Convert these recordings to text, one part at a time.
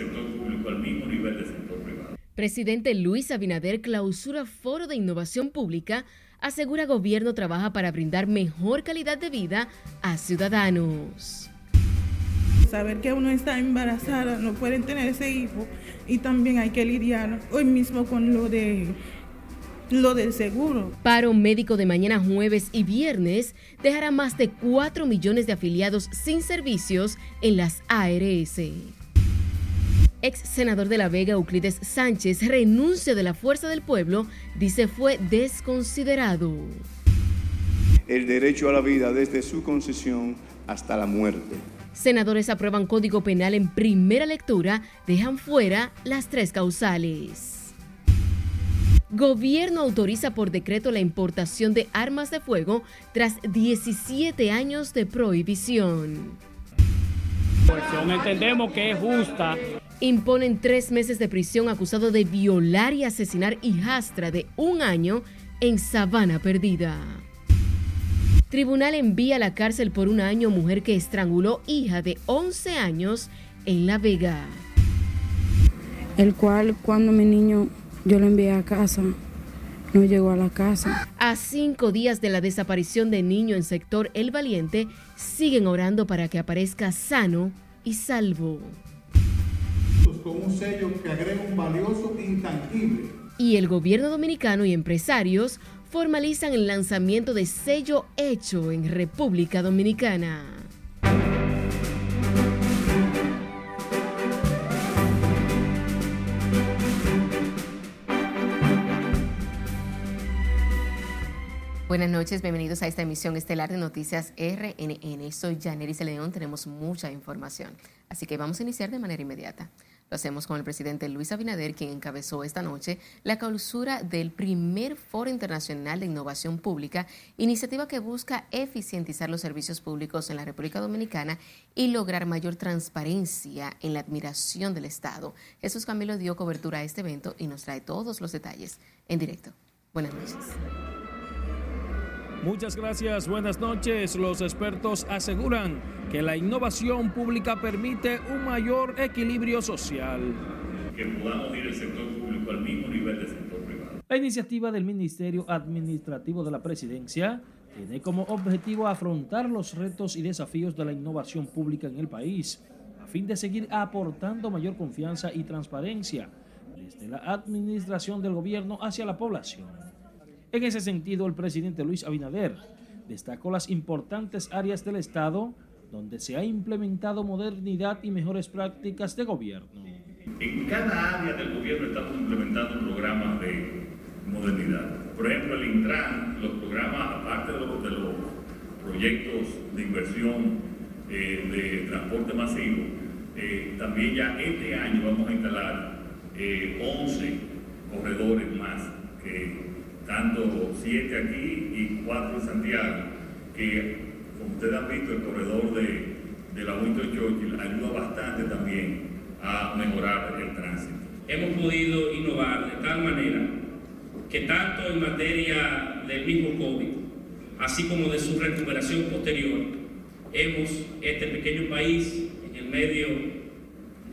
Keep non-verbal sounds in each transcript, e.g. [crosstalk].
sector público al mismo nivel del sector privado. Presidente Luis Abinader clausura Foro de Innovación Pública, asegura gobierno trabaja para brindar mejor calidad de vida a ciudadanos. Saber que uno está embarazada, no pueden tener ese hijo y también hay que lidiar hoy mismo con lo de lo del seguro. Paro médico de mañana jueves y viernes dejará más de 4 millones de afiliados sin servicios en las ARS. Ex senador de La Vega, Euclides Sánchez, renuncia de la Fuerza del Pueblo, dice fue desconsiderado. El derecho a la vida desde su concesión hasta la muerte. Senadores aprueban código penal en primera lectura, dejan fuera las tres causales. Gobierno autoriza por decreto la importación de armas de fuego tras 17 años de prohibición. entendemos que es justa. Imponen tres meses de prisión acusado de violar y asesinar hijastra de un año en Sabana Perdida. Tribunal envía a la cárcel por un año mujer que estranguló hija de 11 años en La Vega. El cual cuando mi niño yo lo envié a casa. No llegó a la casa. A cinco días de la desaparición de niño en sector El Valiente, siguen orando para que aparezca sano y salvo. Con un sello que agrega un valioso intangible. Y el gobierno dominicano y empresarios formalizan el lanzamiento de sello hecho en República Dominicana. Buenas noches, bienvenidos a esta emisión estelar de Noticias RNN. Soy Janeris León, tenemos mucha información, así que vamos a iniciar de manera inmediata. Lo hacemos con el presidente Luis Abinader, quien encabezó esta noche la clausura del primer Foro Internacional de Innovación Pública, iniciativa que busca eficientizar los servicios públicos en la República Dominicana y lograr mayor transparencia en la admiración del Estado. Jesús Camilo dio cobertura a este evento y nos trae todos los detalles en directo. Buenas noches. Muchas gracias, buenas noches. Los expertos aseguran que la innovación pública permite un mayor equilibrio social. Que podamos ir el sector público al mismo nivel del sector privado. La iniciativa del Ministerio Administrativo de la Presidencia tiene como objetivo afrontar los retos y desafíos de la innovación pública en el país, a fin de seguir aportando mayor confianza y transparencia desde la administración del gobierno hacia la población. En ese sentido, el presidente Luis Abinader destacó las importantes áreas del Estado donde se ha implementado modernidad y mejores prácticas de gobierno. En cada área del gobierno estamos implementando programas de modernidad. Por ejemplo, el Intran, los programas, aparte de los, proyectos de inversión eh, de transporte masivo, eh, también ya este año vamos a instalar 11 eh, corredores más que tanto siete aquí y cuatro en Santiago, que como ustedes han visto, el corredor de, de la Winter Churchill ayuda bastante también a mejorar el tránsito. Hemos podido innovar de tal manera que tanto en materia del mismo COVID, así como de su recuperación posterior, hemos, este pequeño país en el medio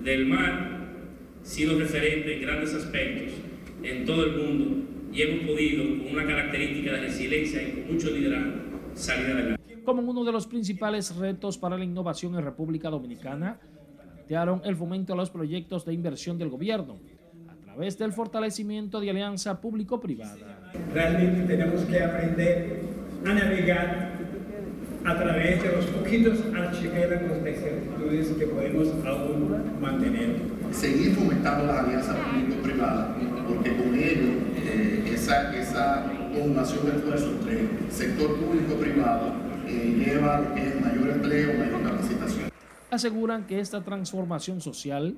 del mar, sido referente en grandes aspectos en todo el mundo y hemos podido, con una característica de resiliencia y con mucho liderazgo, salir adelante. Como uno de los principales retos para la innovación en República Dominicana, plantearon el fomento a los proyectos de inversión del gobierno a través del fortalecimiento de alianza público-privada. Realmente tenemos que aprender a navegar a través de los poquitos archipiélagos de certitudes que podemos aún mantener. Seguir fomentando la alianza público-privada, porque con ello esa, esa de esfuerzos entre sector público-privado eh, lleva a mayor empleo, mayor capacitación. Aseguran que esta transformación social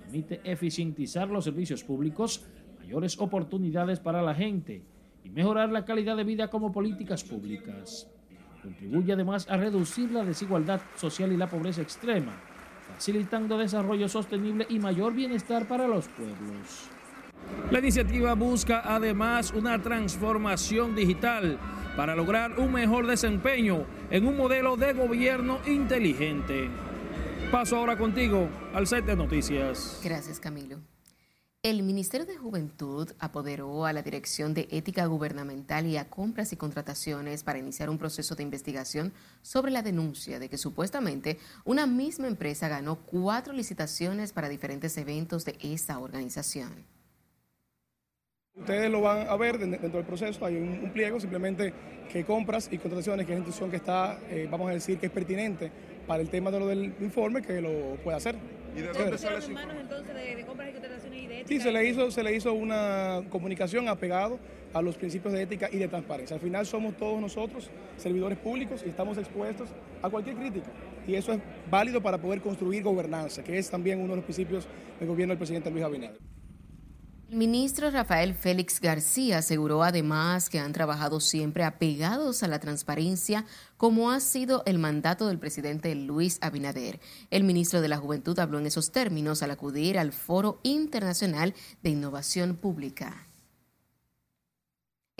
permite eficientizar los servicios públicos, mayores oportunidades para la gente y mejorar la calidad de vida como políticas públicas. Contribuye además a reducir la desigualdad social y la pobreza extrema, facilitando desarrollo sostenible y mayor bienestar para los pueblos. La iniciativa busca además una transformación digital para lograr un mejor desempeño en un modelo de gobierno inteligente. Paso ahora contigo al set de noticias. Gracias, Camilo. El Ministerio de Juventud apoderó a la Dirección de Ética Gubernamental y a Compras y Contrataciones para iniciar un proceso de investigación sobre la denuncia de que supuestamente una misma empresa ganó cuatro licitaciones para diferentes eventos de esa organización. Ustedes lo van a ver dentro del proceso, hay un, pliego simplemente que compras y contrataciones, que es la institución que está, eh, vamos a decir, que es pertinente para el tema de lo del informe, que lo pueda hacer. ¿Y de dónde sale su entonces de, compras y contrataciones y de ética? Sí, se le, hizo, se le hizo una comunicación apegado a los principios de ética y de transparencia. Al final somos todos nosotros servidores públicos y estamos expuestos a cualquier crítica. Y eso es válido para poder construir gobernanza, que es también uno de los principios del gobierno del presidente Luis Abinader. El ministro Rafael Félix García aseguró además que han trabajado siempre apegados a la transparencia, como ha sido el mandato del presidente Luis Abinader. El ministro de la Juventud habló en esos términos al acudir al Foro Internacional de Innovación Pública.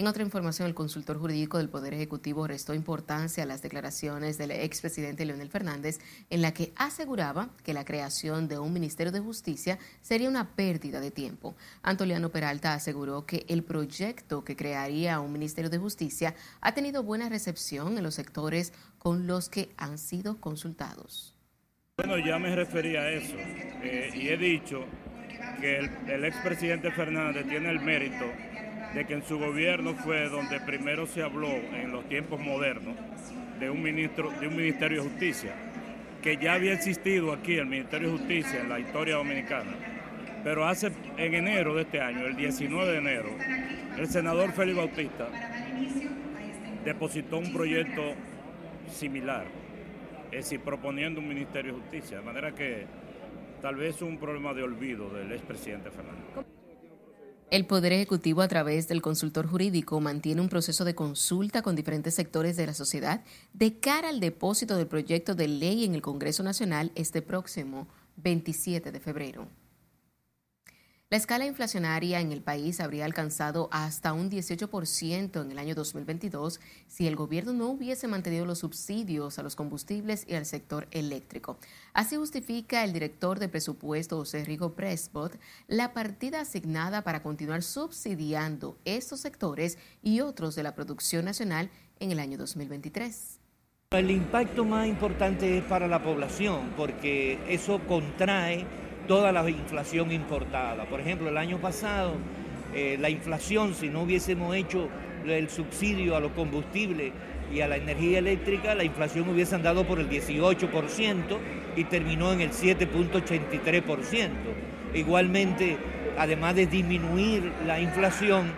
En otra información, el consultor jurídico del Poder Ejecutivo restó importancia a las declaraciones del expresidente Leonel Fernández en la que aseguraba que la creación de un Ministerio de Justicia sería una pérdida de tiempo. Antoliano Peralta aseguró que el proyecto que crearía un Ministerio de Justicia ha tenido buena recepción en los sectores con los que han sido consultados. Bueno, ya me refería a eso eh, y he dicho que el, el expresidente Fernández tiene el mérito de que en su gobierno fue donde primero se habló en los tiempos modernos de un ministro, de un Ministerio de Justicia, que ya había existido aquí el Ministerio de Justicia en la historia dominicana. Pero hace en enero de este año, el 19 de enero, el senador Félix Bautista depositó un proyecto similar, es decir, proponiendo un Ministerio de Justicia, de manera que tal vez un problema de olvido del expresidente Fernández. El Poder Ejecutivo, a través del consultor jurídico, mantiene un proceso de consulta con diferentes sectores de la sociedad de cara al depósito del proyecto de ley en el Congreso Nacional este próximo 27 de febrero. La escala inflacionaria en el país habría alcanzado hasta un 18% en el año 2022 si el gobierno no hubiese mantenido los subsidios a los combustibles y al sector eléctrico. Así justifica el director de presupuesto José Rigo Presbot la partida asignada para continuar subsidiando estos sectores y otros de la producción nacional en el año 2023. El impacto más importante es para la población porque eso contrae toda la inflación importada. Por ejemplo, el año pasado, eh, la inflación, si no hubiésemos hecho el subsidio a los combustibles y a la energía eléctrica, la inflación hubiese andado por el 18% y terminó en el 7.83%. Igualmente, además de disminuir la inflación,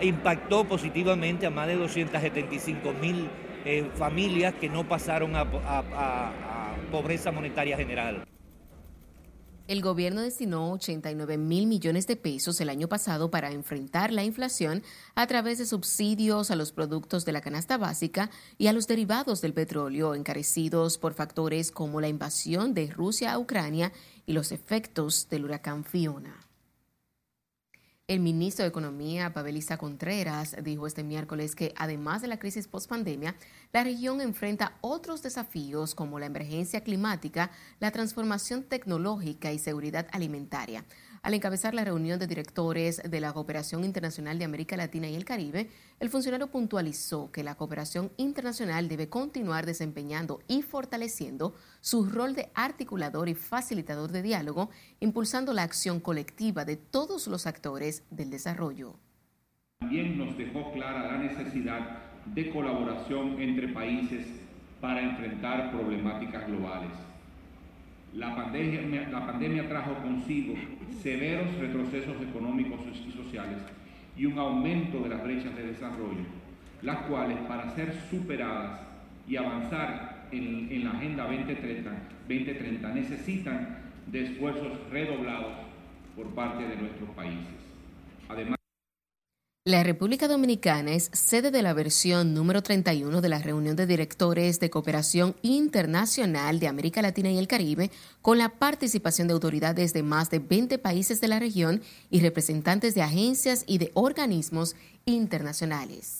impactó positivamente a más de 275 mil eh, familias que no pasaron a pobreza monetaria general. El gobierno destinó 89 mil millones de pesos el año pasado para enfrentar la inflación a través de subsidios a los productos de la canasta básica y a los derivados del petróleo encarecidos por factores como la invasión de Rusia a Ucrania y los efectos del huracán Fiona. El ministro de Economía, Pavelista Contreras, dijo este miércoles que además de la crisis post-pandemia, la región enfrenta otros desafíos como la emergencia climática, la transformación tecnológica y seguridad alimentaria. Al encabezar la reunión de directores de la Cooperación Internacional de América Latina y el Caribe, el funcionario puntualizó que la cooperación internacional debe continuar desempeñando y fortaleciendo su rol de articulador y facilitador de diálogo, impulsando la acción colectiva de todos los actores del desarrollo. También nos dejó clara la necesidad de colaboración entre países para enfrentar problemáticas globales la pandemia, trajo consigo severos retrocesos económicos y sociales y un aumento de las brechas de desarrollo, las cuales para ser superadas y avanzar en, en la Agenda 2030, 2030 necesitan esfuerzos redoblados por parte de nuestros países. Además, la República Dominicana es sede de la versión número 31 de la reunión de directores de cooperación internacional de América Latina y el Caribe, con la participación de autoridades de más de 20 países de la región y representantes de agencias y de organismos internacionales.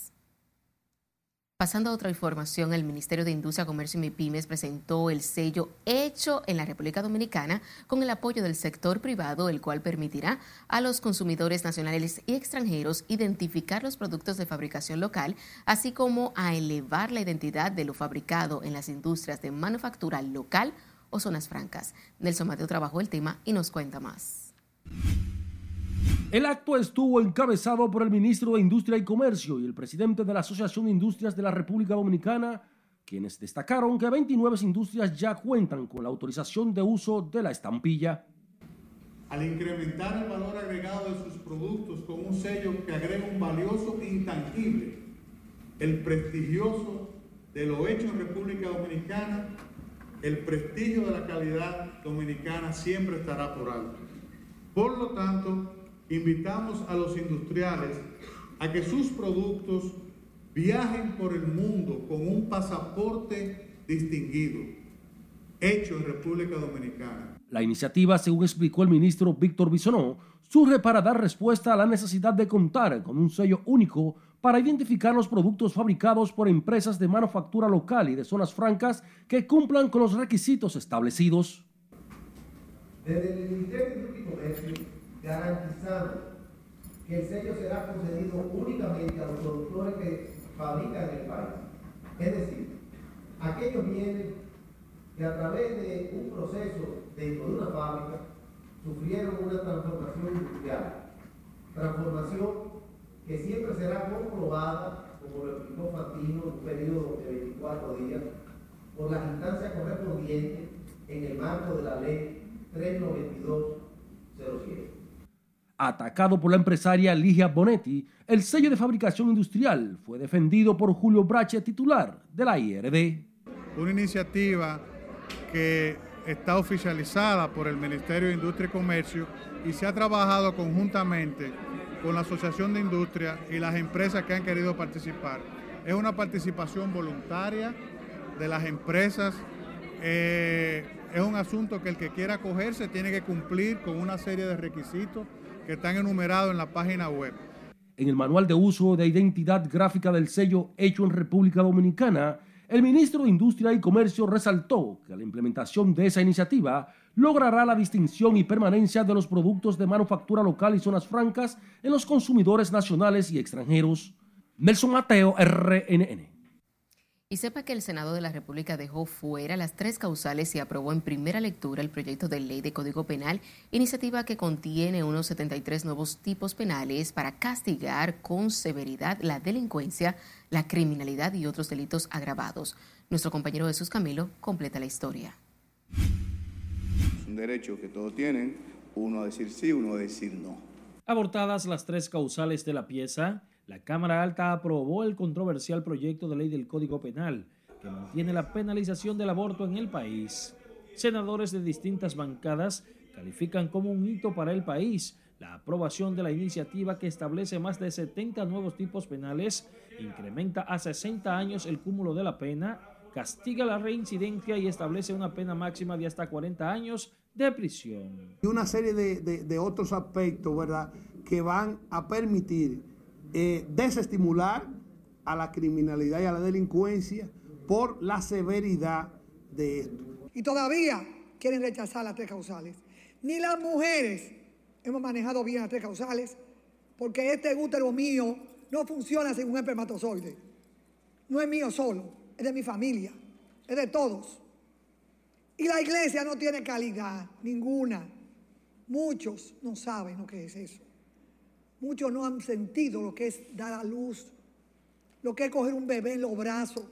Pasando a otra información, el Ministerio de Industria, Comercio y MIPIMES presentó el sello Hecho en la República Dominicana con el apoyo del sector privado, el cual permitirá a los consumidores nacionales y extranjeros identificar los productos de fabricación local, así como a elevar la identidad de lo fabricado en las industrias de manufactura local o zonas francas. Nelson Mateo trabajó el tema y nos cuenta más. El acto estuvo encabezado por el ministro de Industria y Comercio y el presidente de la Asociación de Industrias de la República Dominicana, quienes destacaron que 29 industrias ya cuentan con la autorización de uso de la estampilla. Al incrementar el valor agregado de sus productos con un sello que agrega un valioso e intangible, el prestigioso de lo hecho en República Dominicana, el prestigio de la calidad dominicana siempre estará por alto. Por lo tanto, invitamos a los industriales a que sus productos viajen por el mundo con un pasaporte distinguido, hecho en República Dominicana. La iniciativa, según explicó el ministro Víctor Bisonó, surge para dar respuesta a la necesidad de contar con un sello único para identificar los productos fabricados por empresas de manufactura local y de zonas francas que cumplan con los requisitos establecidos. Desde el Ministerio de Comercio garantizando que el sello será concedido únicamente a los productores que fabrican en el país. Es decir, aquellos bienes que a través de un proceso dentro de una fábrica sufrieron una transformación industrial. Transformación que siempre será comprobada, como lo explicó Fantino, en un periodo de 24 días, por las instancias correspondientes en el marco de la ley 39207 atacado por la empresaria Ligia Bonetti, el sello de fabricación industrial fue defendido por Julio Brache, titular de la IRD. Una iniciativa que está oficializada por el Ministerio de Industria y Comercio y se ha trabajado conjuntamente con la Asociación de Industria y las empresas que han querido participar. Es una participación voluntaria de las empresas. Eh, es un asunto que el que quiera acogerse tiene que cumplir con una serie de requisitos que están enumerados en la página web. En el manual de uso de identidad gráfica del sello hecho en República Dominicana, el ministro de Industria y Comercio resaltó que la implementación de esa iniciativa logrará la distinción y permanencia de los productos de manufactura local y zonas francas en los consumidores nacionales y extranjeros. Nelson Mateo, RNN. Y sepa que el Senado de la República dejó fuera las tres causales y aprobó en primera lectura el proyecto de ley de Código Penal, iniciativa que contiene unos 73 nuevos tipos penales para castigar con severidad la delincuencia, la criminalidad y otros delitos agravados. Nuestro compañero Jesús Camilo completa la historia. Es un derecho que todos tienen, uno a decir sí, uno a decir no. Abortadas las tres causales de la pieza, la Cámara Alta aprobó el controversial proyecto de ley del Código Penal que mantiene la penalización del aborto en el país. Senadores de distintas bancadas califican como un hito para el país la aprobación de la iniciativa que establece más de 70 nuevos tipos penales, incrementa a 60 años el cúmulo de la pena, castiga la reincidencia y establece una pena máxima de hasta 40 años de prisión. Y una serie de, otros aspectos, ¿verdad?, que van a permitir eh, desestimular a la criminalidad y a la delincuencia por la severidad de esto. Y todavía quieren rechazar las tres causales. Ni las mujeres hemos manejado bien las tres causales porque este útero mío no funciona según un espermatozoide. No es mío solo, es de mi familia, es de todos. Y la iglesia no tiene calidad ninguna. Muchos no saben lo que es eso. Muchos no han sentido lo que es dar a luz, lo que es coger un bebé en los brazos.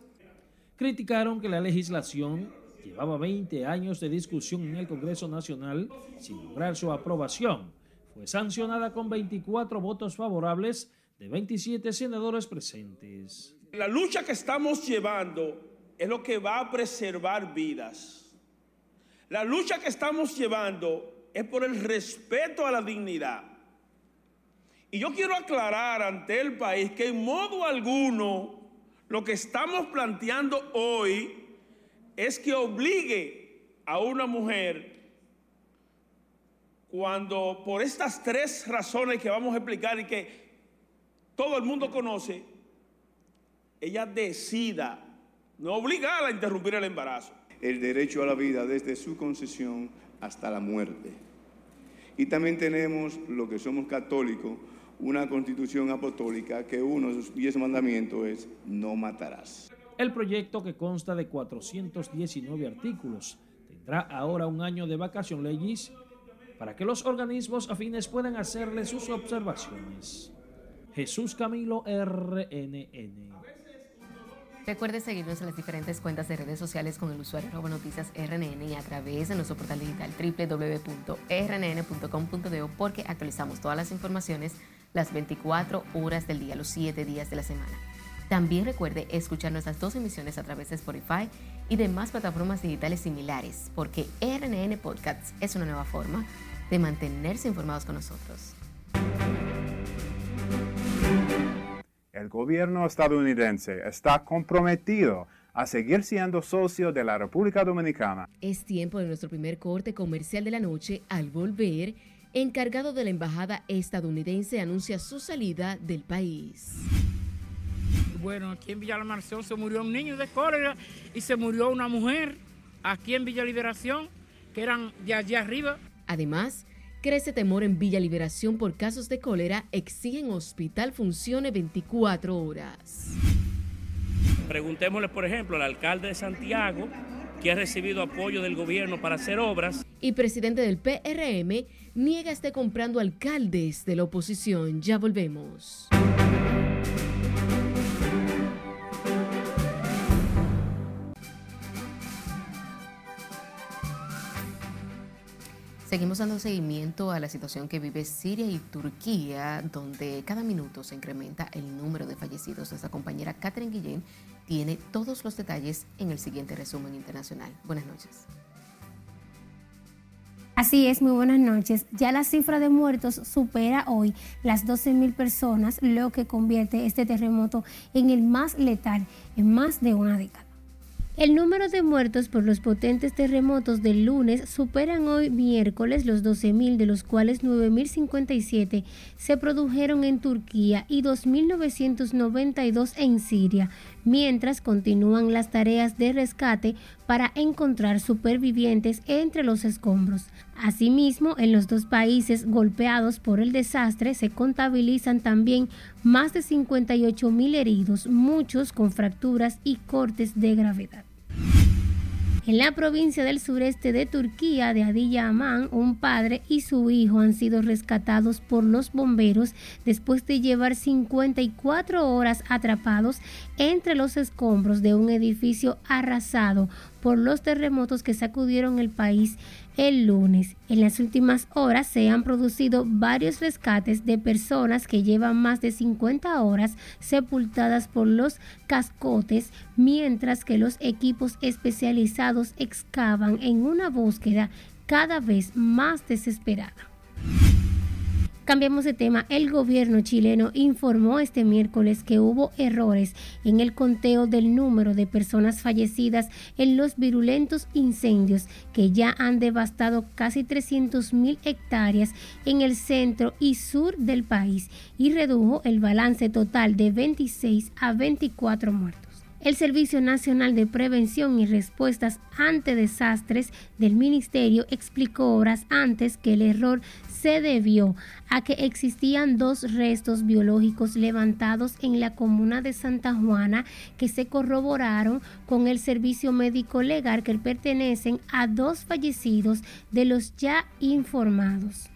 Criticaron que la legislación llevaba 20 años de discusión en el Congreso Nacional sin lograr su aprobación. Fue sancionada con 24 votos favorables de 27 senadores presentes. La lucha que estamos llevando es lo que va a preservar vidas. La lucha que estamos llevando es por el respeto a la dignidad. Y yo quiero aclarar ante el país que en modo alguno lo que estamos planteando hoy es que obligue a una mujer cuando por estas tres razones que vamos a explicar y que todo el mundo conoce, ella decida no obligarla a interrumpir el embarazo. El derecho a la vida desde su concesión hasta la muerte. Y también tenemos, lo que somos católicos, una constitución apostólica que uno de sus diez mandamientos es no matarás. El proyecto, que consta de 419 artículos, tendrá ahora un año de vacación legis para que los organismos afines puedan hacerle sus observaciones. Jesús Camilo RNN. Recuerde seguirnos en las diferentes cuentas de redes sociales con el usuario arroba noticias RNN y a través de nuestro portal digital www.rnn.com.de porque actualizamos todas las informaciones las 24 horas del día, los 7 días de la semana. También recuerde escuchar nuestras dos emisiones a través de Spotify y demás plataformas digitales similares, porque RNN Podcasts es una nueva forma de mantenerse informados con nosotros. El gobierno estadounidense está comprometido a seguir siendo socio de la República Dominicana. Es tiempo de nuestro primer corte comercial de la noche. Al volver, encargado de la embajada estadounidense anuncia su salida del país. Bueno, aquí en Villa Almarción se murió un niño de cólera y se murió una mujer aquí en Villa Liberación, que eran de allá arriba. Además, crece temor en Villa Liberación por casos de cólera, exigen hospital funcione 24 horas. Preguntémosle, por ejemplo, al alcalde de Santiago, que ha recibido apoyo del gobierno para hacer obras. Y presidente del PRM niega esté comprando alcaldes de la oposición. Ya volvemos. Seguimos dando seguimiento a la situación que vive Siria y Turquía, donde cada minuto se incrementa el número de fallecidos. Nuestra compañera Catherine Guillén tiene todos los detalles en el siguiente resumen internacional. Buenas noches. Así es, muy buenas noches. Ya la cifra de muertos supera hoy las 12.000 personas, lo que convierte este terremoto en el más letal en más de una década. El número de muertos por los potentes terremotos del lunes superan hoy miércoles los 12.000, de los cuales 9.057 se produjeron en Turquía y 2.992 en Siria, mientras continúan las tareas de rescate para encontrar supervivientes entre los escombros. Asimismo, en los dos países golpeados por el desastre se contabilizan también más de 58.000 heridos, muchos con fracturas y cortes de gravedad. En la provincia del sureste de Turquía, de Adiyaman, un padre y su hijo han sido rescatados por los bomberos después de llevar 54 horas atrapados entre los escombros de un edificio arrasado por los terremotos que sacudieron el país el lunes. En las últimas horas se han producido varios rescates de personas que llevan más de 50 horas sepultadas por los cascotes, mientras que los equipos especializados excavan en una búsqueda cada vez más desesperada. Cambiamos de tema. El gobierno chileno informó este miércoles que hubo errores en el conteo del número de personas fallecidas en los virulentos incendios que ya han devastado casi 300.000 hectáreas en el centro y sur del país y redujo el balance total de 26 a 24 muertos. El Servicio Nacional de Prevención y Respuestas ante Desastres del Ministerio explicó horas antes que el error se debió a que existían dos restos biológicos levantados en la comuna de Santa Juana que se corroboraron con el servicio médico legal que pertenecen a dos fallecidos de los ya informados.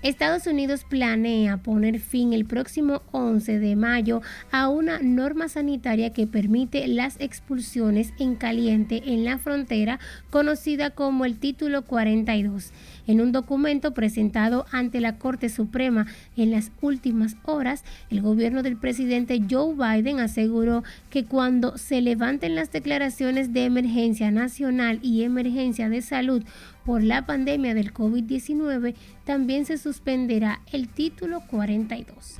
Estados Unidos planea poner fin el próximo 11 de mayo a una norma sanitaria que permite las expulsiones en caliente en la frontera conocida como el Título 42. En un documento presentado ante la Corte Suprema en las últimas horas, el gobierno del presidente Joe Biden aseguró que cuando se levanten las declaraciones de emergencia nacional y emergencia de salud por la pandemia del COVID-19, también se suspenderá el título 42.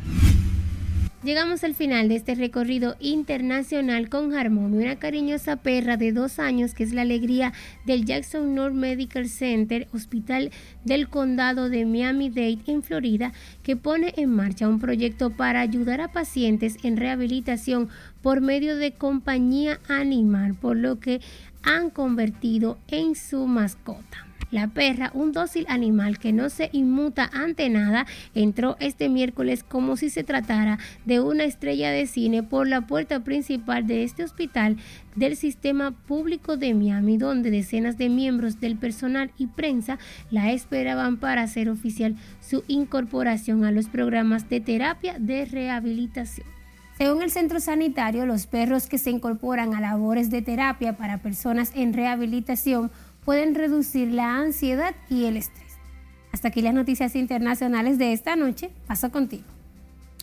Llegamos al final de este recorrido internacional con Harmony, una cariñosa perra de dos años que es la alegría del Jackson North Medical Center, hospital del condado de Miami-Dade en Florida, que pone en marcha un proyecto para ayudar a pacientes en rehabilitación por medio de compañía animal, por lo que han convertido en su mascota. La perra, un dócil animal que no se inmuta ante nada, entró este miércoles como si se tratara de una estrella de cine por la puerta principal de este hospital del sistema público de Miami, donde decenas de miembros del personal y prensa la esperaban para hacer oficial su incorporación a los programas de terapia de rehabilitación. Según el centro sanitario, los perros que se incorporan a labores de terapia para personas en rehabilitación pueden reducir la ansiedad y el estrés. Hasta aquí las noticias internacionales de esta noche. Paso contigo.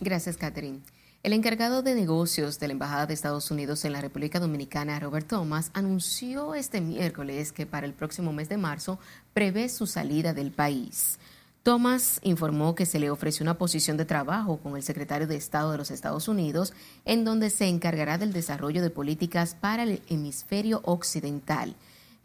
Gracias, Catherine. El encargado de negocios de la Embajada de Estados Unidos en la República Dominicana, Robert Thomas, anunció este miércoles que para el próximo mes de marzo prevé su salida del país. Thomas informó que se le ofreció una posición de trabajo con el secretario de Estado de los Estados Unidos, en donde se encargará del desarrollo de políticas para el hemisferio occidental.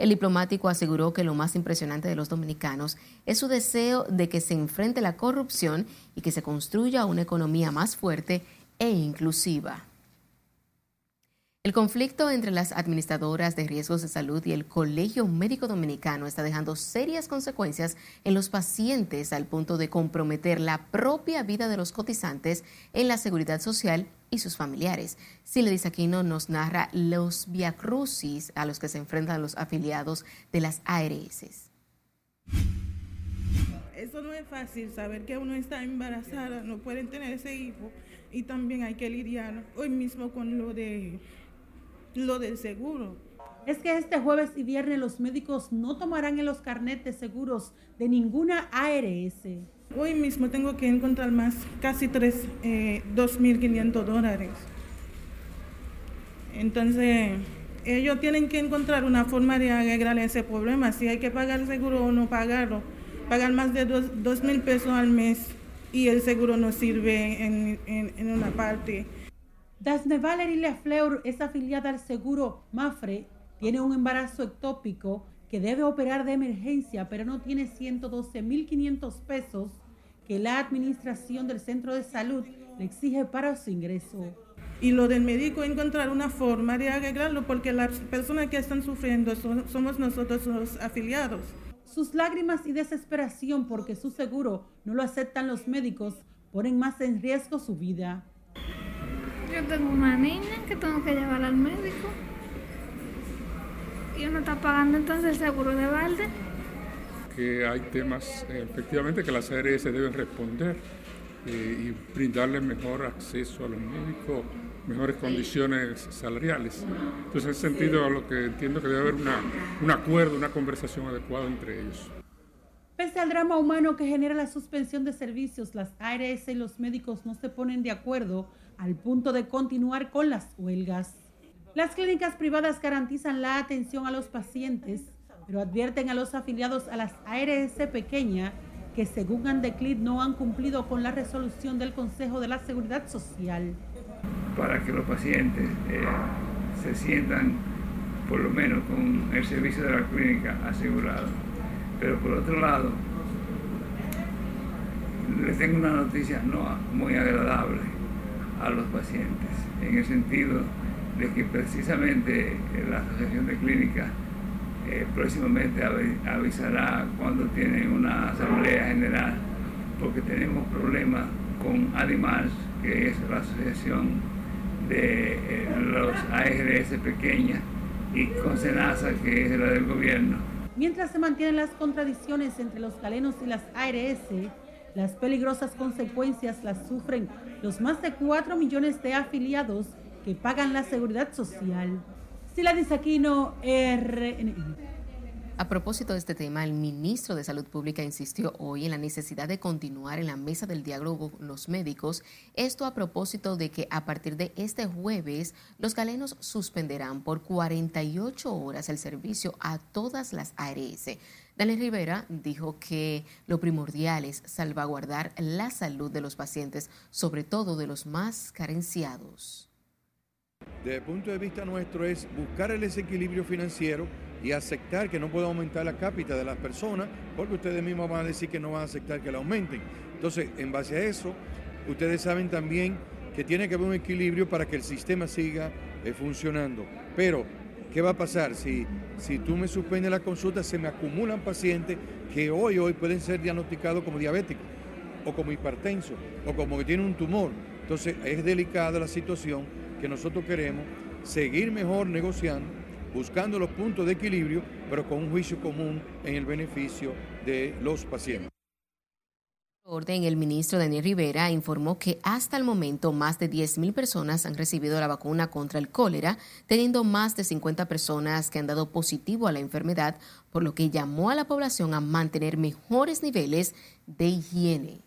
El diplomático aseguró que lo más impresionante de los dominicanos es su deseo de que se enfrente la corrupción y que se construya una economía más fuerte e inclusiva. El conflicto entre las administradoras de riesgos de salud y el Colegio Médico Dominicano está dejando serias consecuencias en los pacientes al punto de comprometer la propia vida de los cotizantes en la seguridad social y sus familiares. Siledis Aquino nos narra los viacrucis a los que se enfrentan los afiliados de las ARS. Eso no es fácil, saber que uno está embarazada, no pueden tener ese hijo y también hay que lidiar hoy mismo con lo de lo del seguro. Es que este jueves y viernes los médicos no tomarán en los carnetes seguros de ninguna ARS. Hoy mismo tengo que encontrar más, casi 3, eh, 2.500 dólares. Entonces, ellos tienen que encontrar una forma de arreglar ese problema, si hay que pagar el seguro o no pagarlo. Pagar más de 2.000 pesos al mes y el seguro no sirve en, en, en una parte. Dasne Valerie Lefleur es afiliada al seguro Mafre, tiene un embarazo ectópico que debe operar de emergencia, pero no tiene 112.500 pesos que la administración del centro de salud le exige para su ingreso. Y lo del médico encontrar una forma de arreglarlo porque las personas que están sufriendo somos nosotros los afiliados. Sus lágrimas y desesperación porque su seguro no lo aceptan los médicos ponen más en riesgo su vida. Yo tengo una niña que tengo que llevar al médico. Y uno está pagando entonces el seguro de balde. Que hay temas, eh, efectivamente, que las ARS deben responder eh, y brindarle mejor acceso a los médicos, mejores condiciones salariales. Entonces, en ese sentido, lo que entiendo que debe haber una, un acuerdo, una conversación adecuada entre ellos. Pese al drama humano que genera la suspensión de servicios, las ARS y los médicos no se ponen de acuerdo al punto de continuar con las huelgas. Las clínicas privadas garantizan la atención a los pacientes, pero advierten a los afiliados a las ARS pequeña que según Andeclid no han cumplido con la resolución del Consejo de la Seguridad Social. Para que los pacientes eh, se sientan por lo menos con el servicio de la clínica asegurado. Pero por otro lado, les tengo una noticia no muy agradable a los pacientes, en el sentido de que precisamente eh, la Asociación de Clínicas eh, próximamente avisará cuando tiene una asamblea general, porque tenemos problemas con Animals, que es la asociación de eh, los ARS pequeñas, y con Senasa, que es la del gobierno. Mientras se mantienen las contradicciones entre los galenos y las ARS, las peligrosas consecuencias las sufren los más de 4 millones de afiliados que pagan la seguridad social. Sila Aquino, RNI. A propósito de este tema, el ministro de Salud Pública insistió hoy en la necesidad de continuar en la mesa del diálogo con los médicos, esto a propósito de que a partir de este jueves los galenos suspenderán por 48 horas el servicio a todas las ARS. Daniel Rivera dijo que lo primordial es salvaguardar la salud de los pacientes, sobre todo de los más carenciados. Desde el punto de vista nuestro es buscar el desequilibrio financiero y aceptar que no puede aumentar la cápita de las personas, porque ustedes mismos van a decir que no van a aceptar que la aumenten. Entonces, en base a eso, ustedes saben también que tiene que haber un equilibrio para que el sistema siga eh, funcionando. Pero, ¿qué va a pasar? Si, si tú me suspendes la consulta, se me acumulan pacientes que hoy, hoy pueden ser diagnosticados como diabéticos, o como hipertensos, o como que tienen un tumor. Entonces, es delicada la situación que nosotros queremos seguir mejor negociando buscando los puntos de equilibrio, pero con un juicio común en el beneficio de los pacientes. Orden, el ministro Daniel Rivera informó que hasta el momento más de 10.000 personas han recibido la vacuna contra el cólera, teniendo más de 50 personas que han dado positivo a la enfermedad, por lo que llamó a la población a mantener mejores niveles de higiene.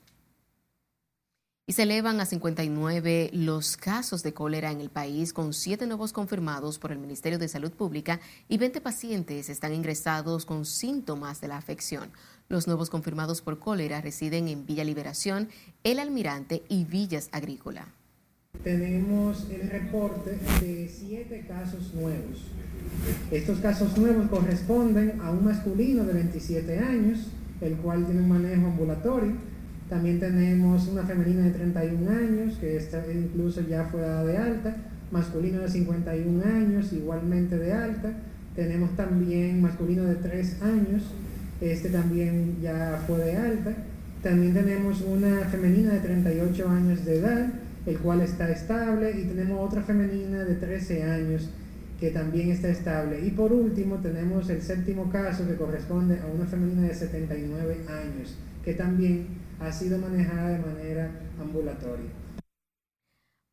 Y se elevan a 59 los casos de cólera en el país, con siete nuevos confirmados por el Ministerio de Salud Pública y 20 pacientes están ingresados con síntomas de la afección. Los nuevos confirmados por cólera residen en Villa Liberación, El Almirante y Villas Agrícola. Tenemos el reporte de siete casos nuevos. Estos casos nuevos corresponden a un masculino de 27 años, el cual tiene un manejo ambulatorio también tenemos una femenina de 31 años, que está, incluso ya fue dada de alta, masculino de 51 años, igualmente de alta. Tenemos también masculino de 3 años, este también ya fue de alta. También tenemos una femenina de 38 años de edad, el cual está estable, y tenemos otra femenina de 13 años que también está estable. Y por último tenemos el séptimo caso que corresponde a una femenina de 79 años, que también ha sido manejada de manera ambulatoria.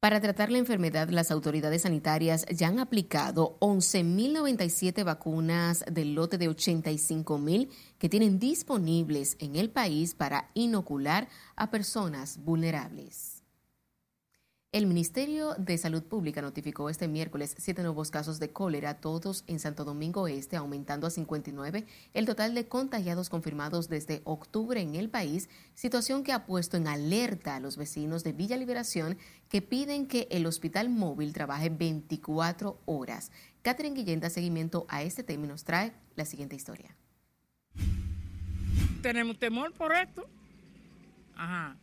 Para tratar la enfermedad, las autoridades sanitarias ya han aplicado 11.097 vacunas del lote de 85.000 que tienen disponibles en el país para inocular a personas vulnerables. El Ministerio de Salud Pública notificó este miércoles siete nuevos casos de cólera, todos en Santo Domingo Este, aumentando a 59 el total de contagiados confirmados desde octubre en el país, situación que ha puesto en alerta a los vecinos de Villa Liberación que piden que el hospital móvil trabaje 24 horas. Catherine Guillén da seguimiento a este tema y nos trae la siguiente historia. Tenemos temor por esto. Ajá.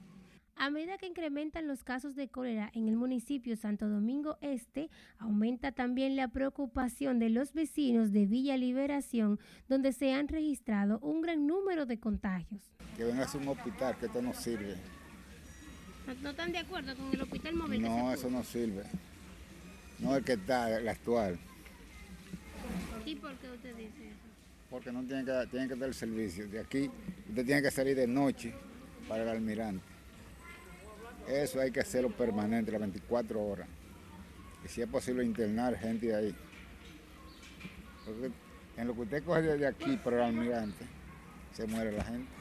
A medida que incrementan los casos de cólera en el municipio Santo Domingo Este, aumenta también la preocupación de los vecinos de Villa Liberación, donde se han registrado un gran número de contagios. Que vengas a un hospital, que esto no sirve. ¿No, están de acuerdo con el hospital móvil? No, eso no sirve. No el que está, el actual. ¿Y por qué usted dice eso? Porque no tiene que, tiene que dar el servicio. De aquí, usted tiene que salir de noche para el almirante. Eso hay que hacerlo permanente, las 24 horas. Y si es posible internar gente ahí. Porque en lo que usted coge de aquí para el almirante, se muere la gente.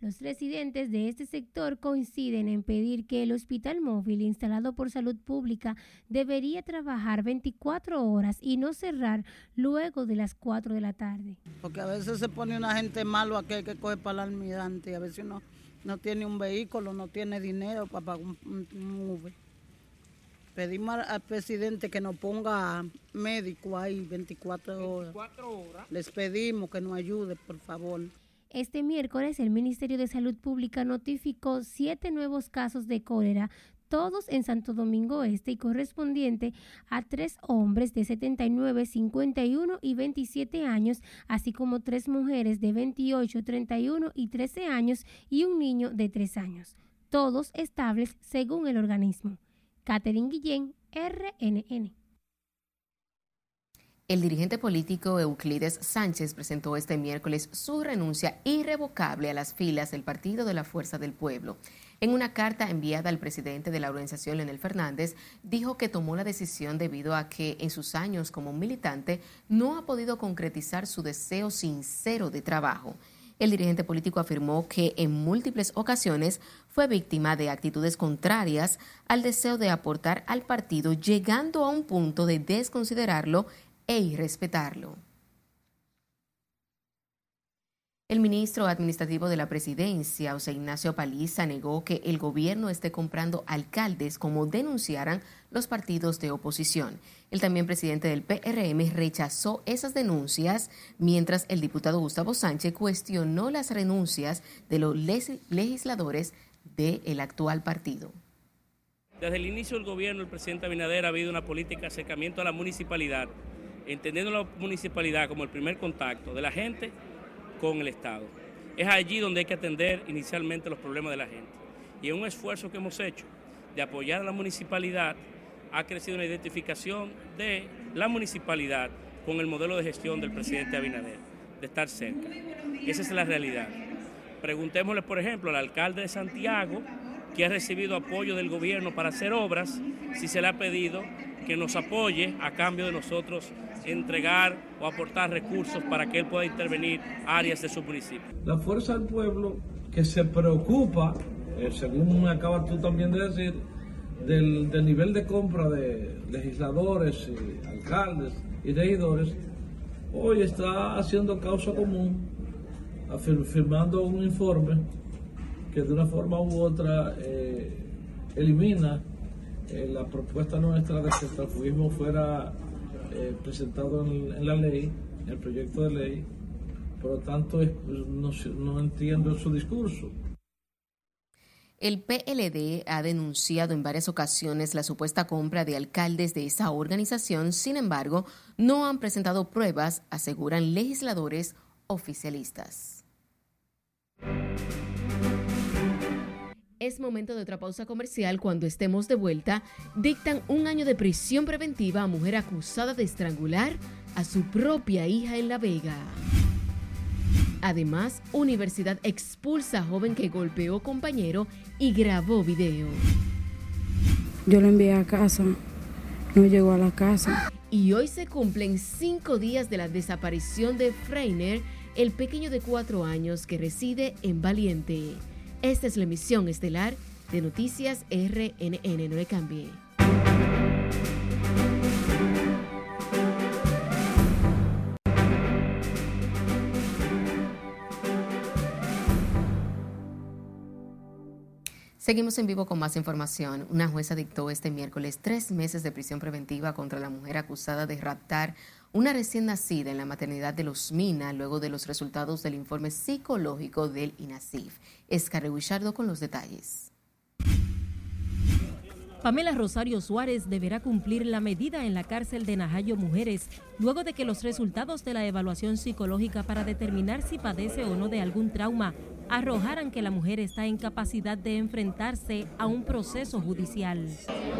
Los residentes de este sector coinciden en pedir que el hospital móvil instalado por salud pública debería trabajar 24 horas y no cerrar luego de las 4 de la tarde. Porque a veces se pone una gente malo aquí que coge para el almirante y a veces no no tiene un vehículo, no tiene dinero para pagar un, Uber. Pedimos al presidente que nos ponga médico ahí 24 horas. 24 horas. Les pedimos que nos ayude, por favor. Este miércoles, el Ministerio de Salud Pública notificó siete nuevos casos de cólera, todos en Santo Domingo Este y correspondiente a tres hombres de 79, 51 y 27 años, así como tres mujeres de 28, 31 y 13 años y un niño de 3 años, todos estables según el organismo. Catherine Guillén, RNN. El dirigente político Euclides Sánchez presentó este miércoles su renuncia irrevocable a las filas del Partido de la Fuerza del Pueblo. En una carta enviada al presidente de la organización, Leonel Fernández, dijo que tomó la decisión debido a que en sus años como militante no ha podido concretizar su deseo sincero de trabajo. El dirigente político afirmó que en múltiples ocasiones fue víctima de actitudes contrarias al deseo de aportar al partido, llegando a un punto de desconsiderarlo e irrespetarlo. El ministro administrativo de la presidencia, José Ignacio Paliza, negó que el gobierno esté comprando alcaldes como denunciaran los partidos de oposición. El también presidente del PRM rechazó esas denuncias, mientras el diputado Gustavo Sánchez cuestionó las renuncias de los legisladores del actual partido. Desde el inicio del gobierno, el presidente Abinader ha habido una política de acercamiento a la municipalidad, entendiendo la municipalidad como el primer contacto de la gente con el Estado. Es allí donde hay que atender inicialmente los problemas de la gente. Y en un esfuerzo que hemos hecho de apoyar a la municipalidad, ha crecido una identificación de la municipalidad con el modelo de gestión del presidente Abinader, de estar cerca. Esa es la realidad. Preguntémosle, por ejemplo, al alcalde de Santiago, que ha recibido apoyo del gobierno para hacer obras, si se le ha pedido que nos apoye a cambio de nosotros entregar o aportar recursos para que él pueda intervenir áreas de su municipio. La fuerza del pueblo que se preocupa, eh, según acabas tú también de decir, del, del, nivel de compra de legisladores, y alcaldes y regidores, hoy está haciendo causa común, firmando un informe que de una forma u otra eh, elimina eh, la propuesta nuestra de que el transfugismo fuera eh, presentado en, la ley, el proyecto de ley, por lo tanto no, no entiendo su discurso. El PLD ha denunciado en varias ocasiones la supuesta compra de alcaldes de esa organización, sin embargo, no han presentado pruebas, aseguran legisladores oficialistas. Es momento de otra pausa comercial. Cuando estemos de vuelta, dictan un año de prisión preventiva a mujer acusada de estrangular a su propia hija en La Vega. Además, universidad expulsa a joven que golpeó compañero y grabó video. Yo lo envié a casa, no llegó a la casa. Y hoy se cumplen cinco días de la desaparición de Freiner, el pequeño de cuatro años que reside en Valiente. Esta es la emisión estelar de Noticias RNN. No le cambie. Seguimos en vivo con más información. Una jueza dictó este miércoles tres meses de prisión preventiva contra la mujer acusada de raptar una recién nacida en la maternidad de Los Mina luego de los resultados del informe psicológico del INASIF. Escarre Guichardo con los detalles. Pamela Rosario Suárez deberá cumplir la medida en la cárcel de Najayo Mujeres luego de que los resultados de la evaluación psicológica para determinar si padece o no de algún trauma arrojaran que la mujer está en capacidad de enfrentarse a un proceso judicial.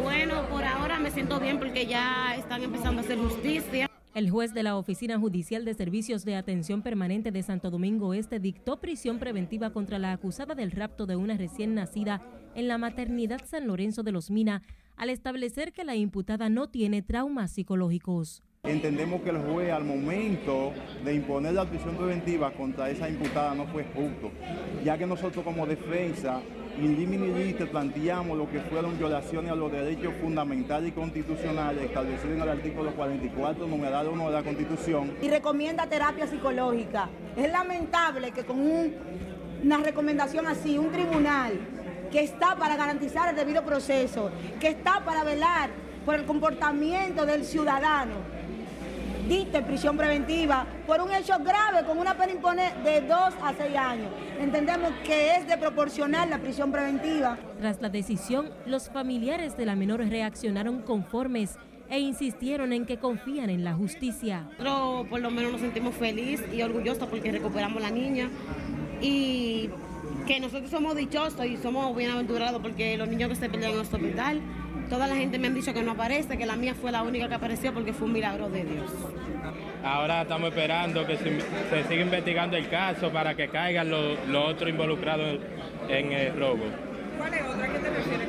Bueno, por ahora me siento bien porque ya están empezando a hacer justicia. El juez de la Oficina Judicial de Servicios de Atención Permanente de Santo Domingo Este dictó prisión preventiva contra la acusada del rapto de una recién nacida en la maternidad San Lorenzo de los Mina, al establecer que la imputada no tiene traumas psicológicos. Entendemos que el juez al momento de imponer la prisión preventiva contra esa imputada no fue justo, ya que nosotros como defensa y planteamos lo que fueron violaciones a los derechos fundamentales y constitucionales establecidos en el artículo 44, numeral 1 de la Constitución. Y recomienda terapia psicológica. Es lamentable que con una recomendación así, un tribunal que está para garantizar el debido proceso, que está para velar por el comportamiento del ciudadano, dicte prisión preventiva por un hecho grave con una pena impone de dos a seis años. Entendemos que es de proporcionar la prisión preventiva. Tras la decisión, los familiares de la menor reaccionaron conformes e insistieron en que confían en la justicia. Nosotros por lo menos nos sentimos felices y orgullosos porque recuperamos la niña y que nosotros somos dichosos y somos bienaventurados porque los niños que se pelean en el hospital Toda la gente me han dicho que no aparece, que la mía fue la única que apareció porque fue un milagro de Dios. Ahora estamos esperando que se, siga investigando el caso para que caigan los, otros involucrados en el robo. ¿Cuál es otra? ¿A qué te refieres?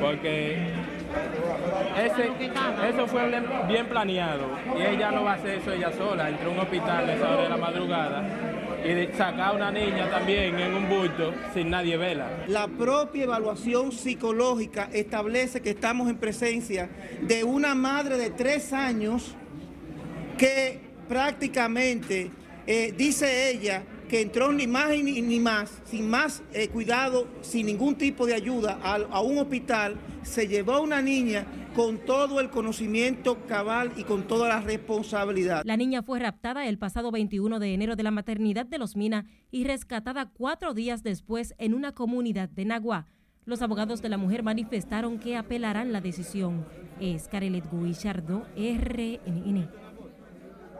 Porque ese, eso fue bien planeado y ella no va a hacer eso ella sola. Entró a un hospital a esa hora de la madrugada y sacar a una niña también en un bulto sin nadie vela. La propia evaluación psicológica establece que estamos en presencia de una madre de tres años que prácticamente, eh, dice ella, que entró ni más ni, ni más, sin más eh, cuidado, sin ningún tipo de ayuda a, un hospital, se llevó a una niña con todo el conocimiento cabal y con toda la responsabilidad. La niña fue raptada el pasado 21 de enero de la maternidad de Los Mina y rescatada cuatro días después en una comunidad de Nagua. Los abogados de la mujer manifestaron que apelarán la decisión. Es Carelet Guillardo, RNN.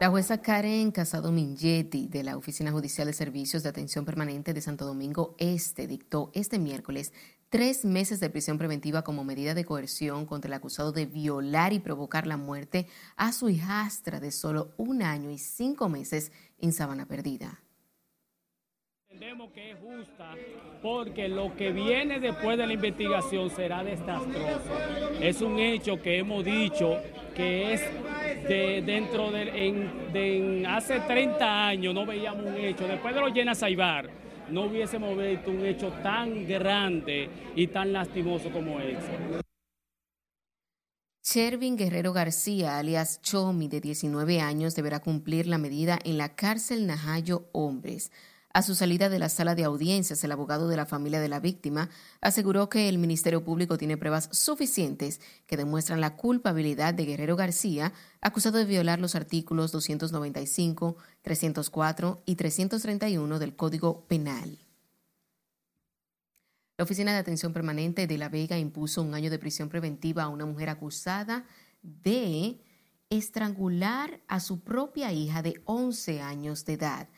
La jueza Karen Casado Mingetti de la Oficina Judicial de Servicios de Atención Permanente de Santo Domingo Este dictó este miércoles tres meses de prisión preventiva como medida de coerción contra el acusado de violar y provocar la muerte a su hijastra de solo un año y cinco meses en Sabana Perdida. Entendemos que es justa porque lo que viene después de la investigación será desastroso. Es un hecho que hemos dicho que es de, dentro de, hace 30 años no veíamos un hecho. Después de los Llena Saibar no hubiésemos visto un hecho tan grande y tan lastimoso como ese. Shervin Guerrero García, alias Chomi, de 19 años, deberá cumplir la medida en la cárcel Najayo Hombres. A su salida de la sala de audiencias, el abogado de la familia de la víctima aseguró que el Ministerio Público tiene pruebas suficientes que demuestran la culpabilidad de Guerrero García, acusado de violar los artículos 295, 304 y 331 del Código Penal. La Oficina de Atención Permanente de La Vega impuso un año de prisión preventiva a una mujer acusada de estrangular a su propia hija de 11 años de edad.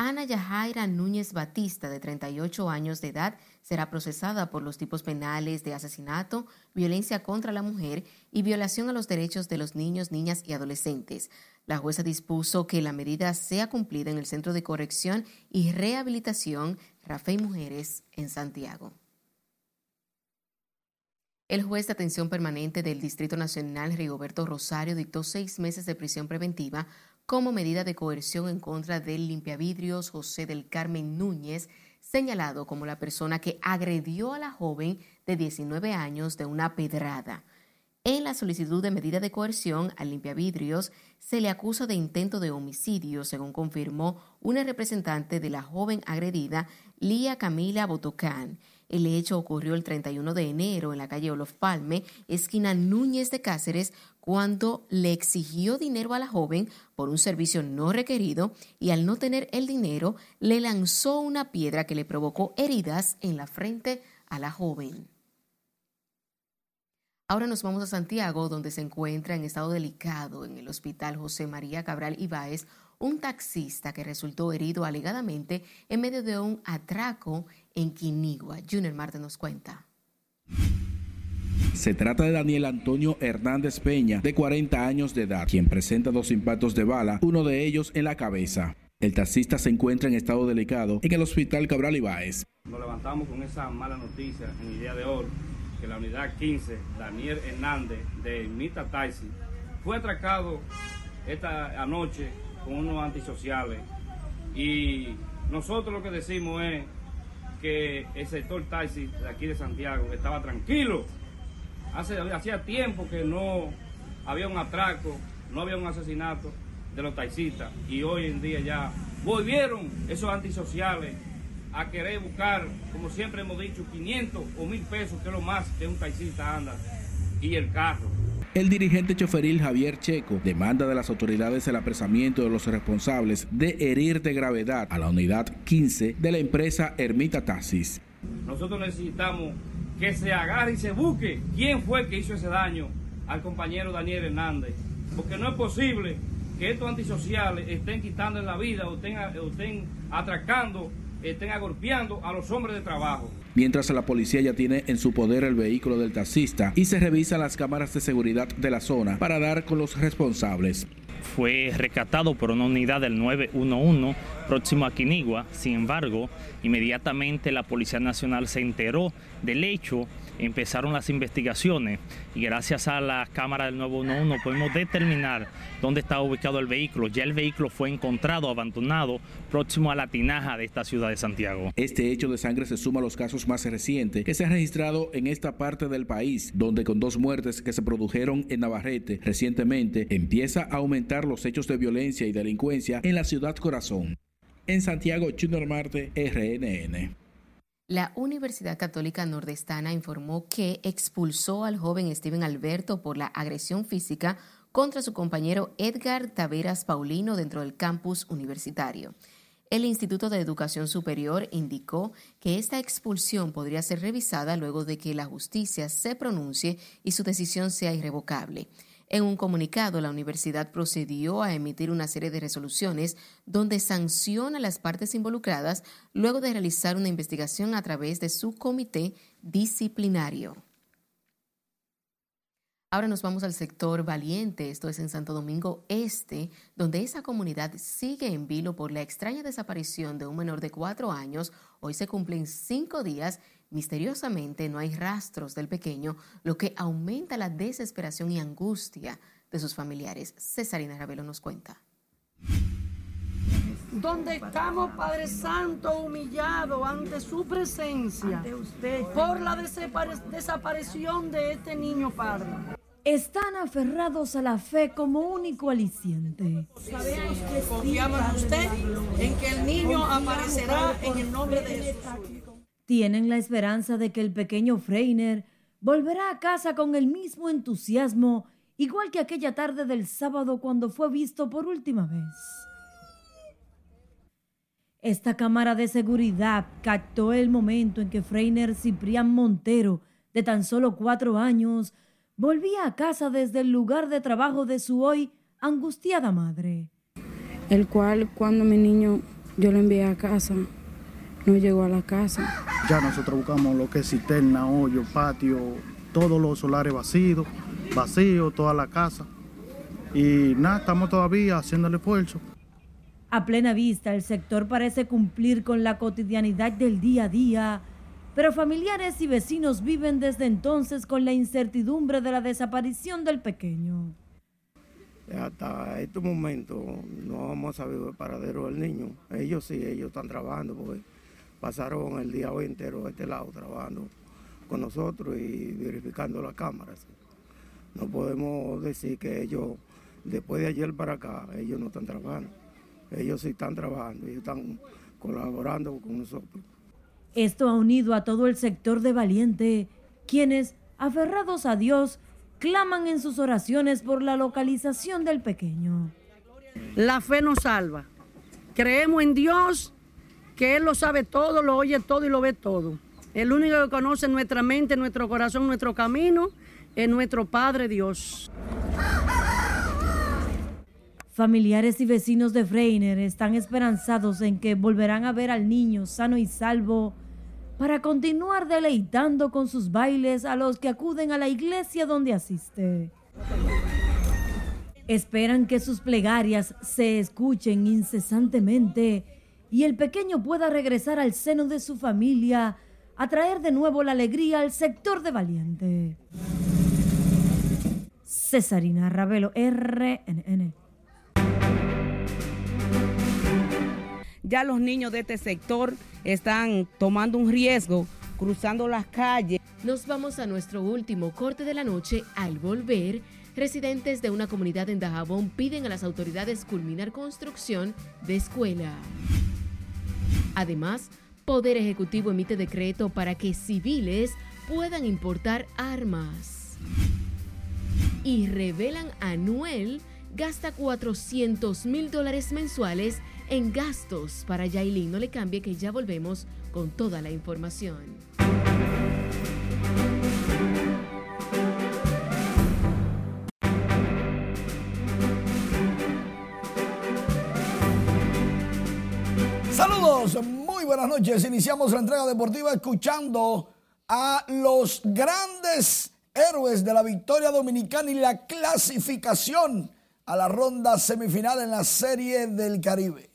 Ana Yajaira Núñez Batista, de 38 años de edad, será procesada por los tipos penales de asesinato, violencia contra la mujer y violación a los derechos de los niños, niñas y adolescentes. La jueza dispuso que la medida sea cumplida en el Centro de Corrección y Rehabilitación Rafael Mujeres en Santiago. El juez de atención permanente del Distrito Nacional, Rigoberto Rosario, dictó seis meses de prisión preventiva como medida de coerción en contra del limpiavidrios José del Carmen Núñez, señalado como la persona que agredió a la joven de 19 años de una pedrada. En la solicitud de medida de coerción al limpiavidrios se le acusa de intento de homicidio, según confirmó una representante de la joven agredida, Lía Camila Botocán. El hecho ocurrió el 31 de enero en la calle Olof Palme, esquina Núñez de Cáceres, cuando le exigió dinero a la joven por un servicio no requerido y al no tener el dinero le lanzó una piedra que le provocó heridas en la frente a la joven. Ahora nos vamos a Santiago, donde se encuentra en estado delicado en el Hospital José María Cabral Ibáez un taxista que resultó herido alegadamente en medio de un atraco en Quinigua. Junior Marte nos cuenta. Se trata de Daniel Antonio Hernández Peña, de 40 años de edad, quien presenta dos impactos de bala, uno de ellos en la cabeza. El taxista se encuentra en estado delicado en el Hospital Cabral Ibáez. Nos levantamos con esa mala noticia en el día de hoy, que la unidad 15, Daniel Hernández, de Mita Taxi, fue atracado esta anoche con unos antisociales. Y nosotros lo que decimos es que el sector taxi de aquí de Santiago estaba tranquilo. Hace, hacía tiempo que no había un atraco, no había un asesinato de los taxistas. Y hoy en día ya volvieron esos antisociales a querer buscar, como siempre hemos dicho, 500 o 1000 pesos, que es lo más que un taxista anda, y el carro. El dirigente choferil Javier Checo demanda de las autoridades el apresamiento de los responsables de herir de gravedad a la unidad 15 de la empresa Ermita Taxis. Nosotros necesitamos que se agarre y se busque quién fue que hizo ese daño al compañero Daniel Hernández, porque no es posible que estos antisociales estén quitando la vida o estén atracando, estén agolpeando a los hombres de trabajo mientras la policía ya tiene en su poder el vehículo del taxista y se revisan las cámaras de seguridad de la zona para dar con los responsables. Fue rescatado por una unidad del 911 próximo a Quinigua. Sin embargo, inmediatamente la Policía Nacional se enteró del hecho empezaron las investigaciones y gracias a la cámara del 911 podemos determinar dónde estaba ubicado el vehículo. Ya el vehículo fue encontrado abandonado próximo a la tinaja de esta ciudad de Santiago. Este hecho de sangre se suma a los casos más recientes que se han registrado en esta parte del país, donde con dos muertes que se produjeron en Navarrete recientemente empieza a aumentar los hechos de violencia y delincuencia en la ciudad corazón. En Santiago, Junior Marte, RNN. La Universidad Católica Nordestana informó que expulsó al joven Steven Alberto por la agresión física contra su compañero Edgar Taveras Paulino dentro del campus universitario. El Instituto de Educación Superior indicó que esta expulsión podría ser revisada luego de que la justicia se pronuncie y su decisión sea irrevocable. En un comunicado, la universidad procedió a emitir una serie de resoluciones donde sanciona a las partes involucradas luego de realizar una investigación a través de su comité disciplinario. Ahora nos vamos al sector Valiente, esto es en Santo Domingo Este, donde esa comunidad sigue en vilo por la extraña desaparición de un menor de cuatro años. Hoy se cumplen cinco días Misteriosamente no hay rastros del pequeño, lo que aumenta la desesperación y angustia de sus familiares. Cesarina Ravelo nos cuenta. Donde estamos, Padre Santo, humillados ante su presencia por la desaparición de este niño, Padre. Están aferrados a la fe como único aliciente. Confiamos en usted, en que el niño aparecerá en el nombre de Jesús tienen la esperanza de que el pequeño Freiner volverá a casa con el mismo entusiasmo, igual que aquella tarde del sábado cuando fue visto por última vez. Esta cámara de seguridad captó el momento en que Freiner Ciprián Montero, de tan solo cuatro años, volvía a casa desde el lugar de trabajo de su hoy angustiada madre. El cual, cuando mi niño yo lo envié a casa, no llegó a la casa. Ya nosotros buscamos lo que es cisterna, hoyo, patio, todos los solares vacíos, vacíos, toda la casa. Y nada, estamos todavía haciendo el esfuerzo. A plena vista, el sector parece cumplir con la cotidianidad del día a día, pero familiares y vecinos viven desde entonces con la incertidumbre de la desaparición del pequeño. Hasta este momento no vamos a saber el paradero del niño. Ellos sí, ellos están trabajando porque pasaron el día hoy entero a este lado trabajando con nosotros y verificando las cámaras. No podemos decir que ellos, después de ayer para acá, ellos no están trabajando. Ellos sí están trabajando, ellos están colaborando con nosotros. Esto ha unido a todo el sector de Valiente, quienes, aferrados a Dios, claman en sus oraciones por la localización del pequeño. La fe nos salva. Creemos en Dios que Él lo sabe todo, lo oye todo y lo ve todo. El único que conoce nuestra mente, nuestro corazón, nuestro camino, es nuestro Padre Dios. Familiares y vecinos de Freiner están esperanzados en que volverán a ver al niño sano y salvo para continuar deleitando con sus bailes a los que acuden a la iglesia donde asiste. Esperan que sus plegarias se escuchen incesantemente y el pequeño pueda regresar al seno de su familia, a traer de nuevo la alegría al sector de Valiente. Cesarina Ravelo, RNN. Ya los niños de este sector están tomando un riesgo cruzando las calles. Nos vamos a nuestro último corte de la noche. Al volver, residentes de una comunidad en Dajabón piden a las autoridades culminar construcción de escuela. Además, Poder Ejecutivo emite decreto para que civiles puedan importar armas. Y revelan Anuel gasta 400 mil dólares mensuales en gastos para Yailin. No le cambie que ya volvemos con toda la información. Buenas noches. Iniciamos la entrega deportiva escuchando a los grandes héroes de la victoria dominicana y la clasificación a la ronda semifinal en la Serie del Caribe.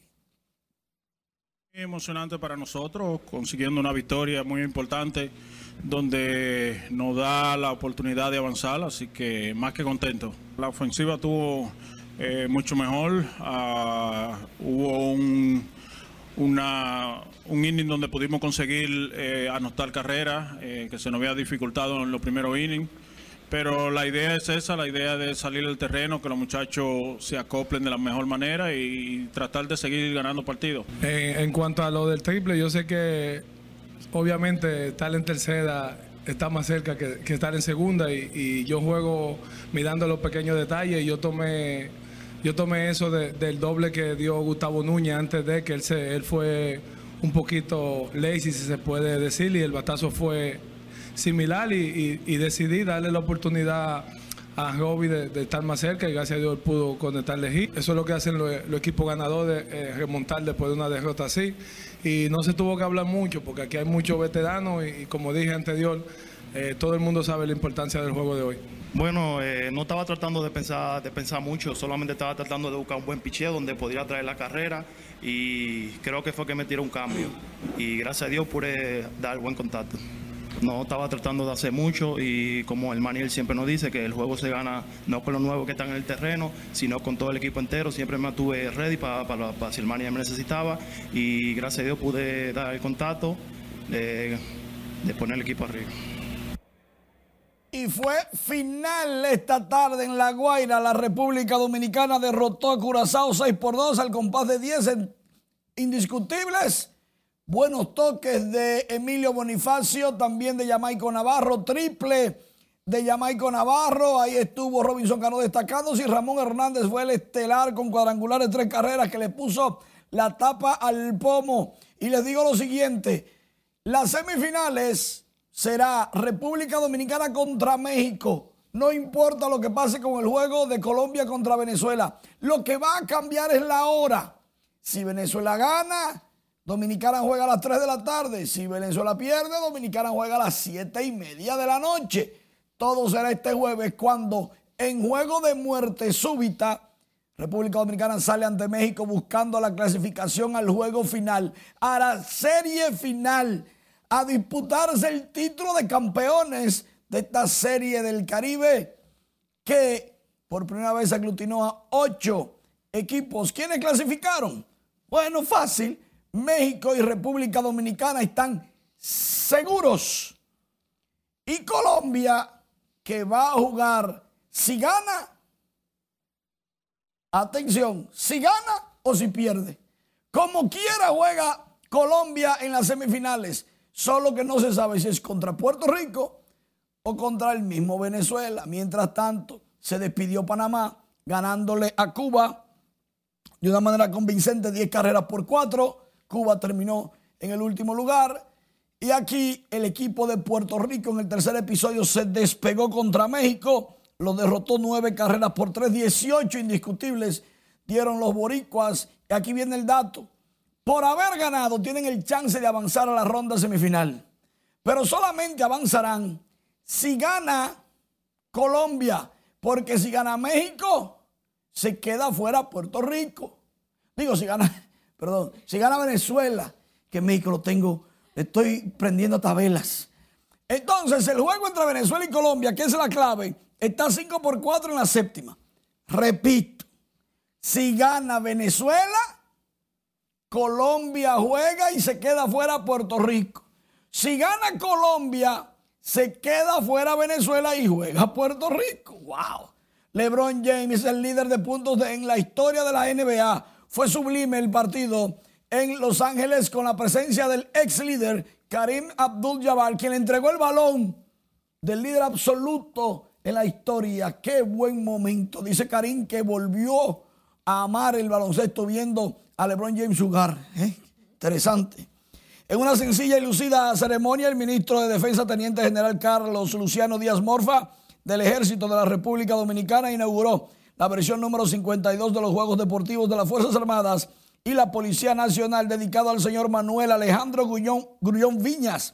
Emocionante para nosotros, consiguiendo una victoria muy importante donde nos da la oportunidad de avanzar, así que más que contento. La ofensiva tuvo eh, mucho mejor, ah, hubo un, una, un inning donde pudimos conseguir eh, anotar carreras, eh, que se nos había dificultado en los primeros innings. Pero la idea es esa, la idea de salir del terreno, que los muchachos se acoplen de la mejor manera y tratar de seguir ganando partidos. En, en cuanto a lo del triple, yo sé que obviamente estar en tercera está más cerca que, que estar en segunda y, y, yo juego mirando los pequeños detalles y yo tomé yo tomé eso de, del doble que dio Gustavo Núñez antes de que él se él fue un poquito lazy si se puede decir y el batazo fue similar y, decidí darle la oportunidad a Robbie de, estar más cerca y gracias a Dios pudo conectarle hit. Eso es lo que hacen los, los equipos ganadores, eh, remontar después de una derrota así. Y no se tuvo que hablar mucho porque aquí hay muchos veteranos y, y como dije anterior, eh, todo el mundo sabe la importancia del juego de hoy. Bueno, eh, no estaba tratando de pensar, de pensar mucho, solamente estaba tratando de buscar un buen picheo donde podría traer la carrera y creo que fue que me tiró un cambio. Y gracias a Dios pude dar buen contacto. No estaba tratando de hacer mucho y como el Maniel siempre nos dice que el juego se gana no con los nuevos que están en el terreno, sino con todo el equipo entero. Siempre me tuve ready para pa, pa, si el Maniel me necesitaba y gracias a Dios pude dar el contacto de, de poner el equipo arriba. Y fue final esta tarde en La Guaira. La República Dominicana derrotó a Curazao 6 por 2 al compás de 10 indiscutibles. Buenos toques de Emilio Bonifacio, también de Jamaico Navarro, triple de Jamaico Navarro. Ahí estuvo Robinson Cano destacando. Y Ramón Hernández fue el estelar con cuadrangulares tres carreras que le puso la tapa al pomo. Y les digo lo siguiente: las semifinales será República Dominicana contra México. No importa lo que pase con el juego de Colombia contra Venezuela. Lo que va a cambiar es la hora. Si Venezuela gana, Dominicana juega a las 3 de la tarde. Si Venezuela pierde, Dominicana juega a las 7 y media de la noche. Todo será este jueves cuando en juego de muerte súbita, República Dominicana sale ante México buscando la clasificación al juego final, a la serie final, a disputarse el título de campeones de esta serie del Caribe que por primera vez aglutinó a ocho equipos. ¿Quiénes clasificaron? Bueno, fácil. México y República Dominicana están seguros. Y Colombia, que va a jugar, si gana, atención, si gana o si pierde. Como quiera juega Colombia en las semifinales, solo que no se sabe si es contra Puerto Rico o contra el mismo Venezuela. Mientras tanto, se despidió Panamá ganándole a Cuba de una manera convincente 10 carreras por 4. Cuba terminó en el último lugar. Y aquí el equipo de Puerto Rico en el tercer episodio se despegó contra México. Lo derrotó 9 carreras por 3, 18 indiscutibles dieron los boricuas. Y aquí viene el dato. Por haber ganado tienen el chance de avanzar a la ronda semifinal. Pero solamente avanzarán si gana Colombia. Porque si gana México, se queda fuera Puerto Rico. Digo, si gana, [laughs] perdón, si gana Venezuela, que México lo tengo, estoy prendiendo tabelas. Entonces, el juego entre Venezuela y Colombia, que es la clave, está 5 por 4 en la séptima. Repito, si gana Venezuela, Colombia juega y se queda fuera Puerto Rico. Si gana Colombia, se queda fuera Venezuela y juega Puerto Rico. ¡Wow! LeBron James es el líder de puntos en la historia de la NBA. Fue sublime el partido en Los Ángeles con la presencia del ex líder Karim Abdul-Jabbar, quien le entregó el balón del líder absoluto en la historia. Qué buen momento. Dice Karim que volvió a amar el baloncesto viendo a LeBron James jugar. ¿Eh? Interesante. En una sencilla y lucida ceremonia, el ministro de Defensa, Teniente General Carlos Luciano Díaz Morfa, del Ejército de la República Dominicana, inauguró la versión número 52 de los Juegos Deportivos de las Fuerzas Armadas y la Policía Nacional, dedicado al señor Manuel Alejandro Grullón, Grullón Viñas,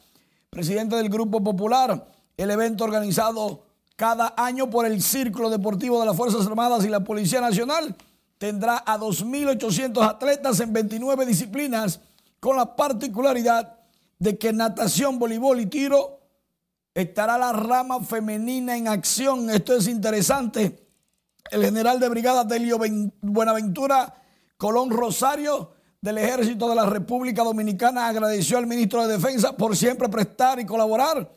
presidente del Grupo Popular. El evento organizado cada año por el Círculo Deportivo de las Fuerzas Armadas y la Policía Nacional. Tendrá a 2.800 atletas en 29 disciplinas, con la particularidad de que natación, voleibol y tiro estará la rama femenina en acción. Esto es interesante. El general de brigada Delio Buenaventura Colón Rosario del Ejército de la República Dominicana agradeció al ministro de Defensa por siempre prestar y colaborar